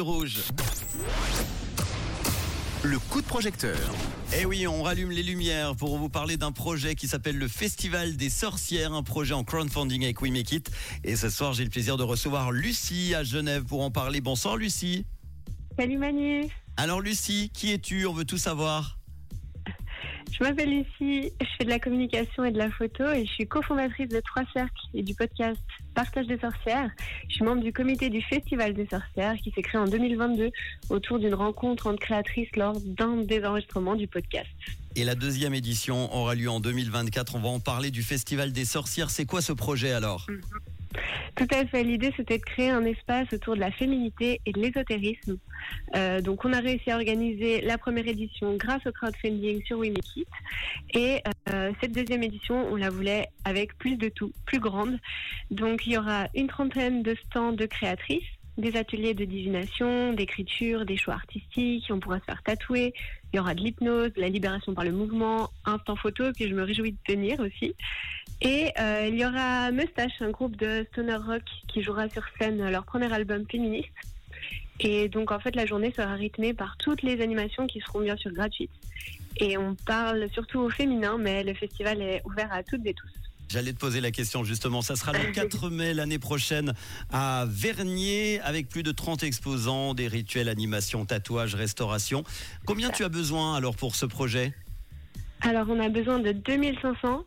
Rouge. Le coup de projecteur. Eh oui, on rallume les lumières pour vous parler d'un projet qui s'appelle le Festival des Sorcières, un projet en crowdfunding avec We Make It. Et ce soir, j'ai le plaisir de recevoir Lucie à Genève pour en parler. Bonsoir Lucie. Salut Manu, Alors Lucie, qui es-tu? On veut tout savoir. Je m'appelle Lucie, je fais de la communication et de la photo et je suis cofondatrice de Trois Cercles et du podcast Partage des sorcières. Je suis membre du comité du Festival des sorcières qui s'est créé en 2022 autour d'une rencontre entre créatrices lors d'un des enregistrements du podcast. Et la deuxième édition aura lieu en 2024. On va en parler du Festival des Sorcières. C'est quoi ce projet alors? Tout à fait, l'idée c'était de créer un espace autour de la féminité et de l'ésotérisme. Euh, donc on a réussi à organiser la première édition grâce au crowdfunding sur We. Et euh, cette deuxième édition, on la voulait avec plus de tout, plus grande. Donc il y aura une trentaine de stands de créatrices, des ateliers de divination, d'écriture, des choix artistiques, on pourra se faire tatouer, il y aura de l'hypnose, la libération par le mouvement, instant photo que je me réjouis de tenir aussi. Et euh, il y aura Mustache, un groupe de stoner rock qui jouera sur scène leur premier album féministe. Et donc en fait la journée sera rythmée par toutes les animations qui seront bien sûr gratuites. Et on parle surtout au féminin, mais le festival est ouvert à toutes et tous. J'allais te poser la question justement. Ça sera le 4 mai l'année prochaine à Vernier avec plus de 30 exposants, des rituels, animations, tatouages, restauration. Combien tu as besoin alors pour ce projet? Alors on a besoin de 2500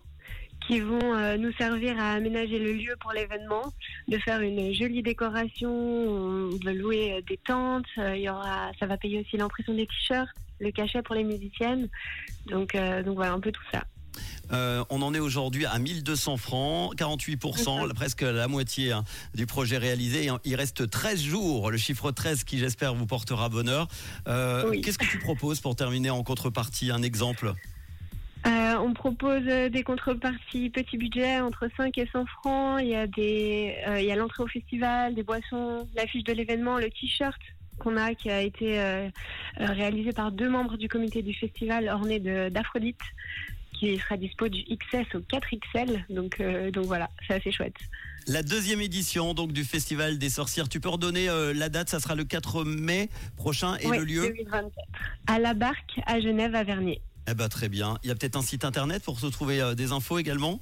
qui vont euh, nous servir à aménager le lieu pour l'événement, de faire une jolie décoration, on va louer euh, des tentes, euh, il y aura, ça va payer aussi l'impression des t-shirts, le cachet pour les musiciennes, donc, euh, donc voilà un peu tout ça. Euh, on en est aujourd'hui à 1200 francs, 48%, la- presque la moitié hein, du projet réalisé. Il reste 13 jours, le chiffre 13 qui j'espère vous portera bonheur. Euh, Oui. Qu'est-ce que tu proposes pour terminer en contrepartie Un exemple? Euh, on propose euh, des contreparties petit budget entre 5 et 100 francs. Il y a des, euh, il y a l'entrée au festival, des boissons, l'affiche de l'événement, le t-shirt qu'on a qui a été euh, réalisé par deux membres du comité du festival orné d'Aphrodite qui sera dispo du XS au 4XL. Donc donc voilà, c'est assez chouette. La deuxième édition donc du Festival des Sorcières. Tu peux redonner euh, la date Ça sera le 4 mai prochain et le lieu? 2024. À la barque à Genève à Vernier. Eh ben très bien. Il y a peut-être un site internet pour se trouver euh, des infos également?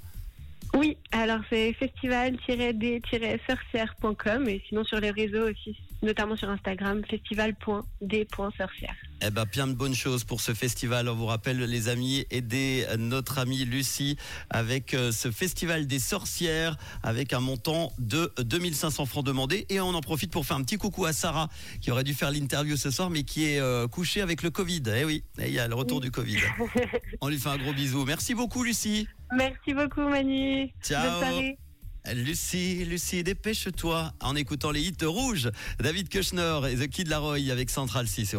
Oui, alors c'est festival-d-sorcière.com et sinon sur les réseaux aussi, notamment sur Instagram, festival.d.sorcière. Eh ben, plein de bonnes choses pour ce festival. On vous rappelle, les amis, aider notre amie Lucie avec euh, ce festival des sorcières avec un montant de 2500 francs demandés. Et on en profite pour faire un petit coucou à Sarah qui aurait dû faire l'interview ce soir mais qui est euh, couchée avec le Covid. Eh oui, Eh, il y a le retour du Covid. On lui fait un gros bisou. Merci beaucoup, Lucie. Merci beaucoup Manu. Ciao. Lucie, Lucie, dépêche-toi en écoutant les hits rouges. David Kushner et The Kid Laroi avec Central 6.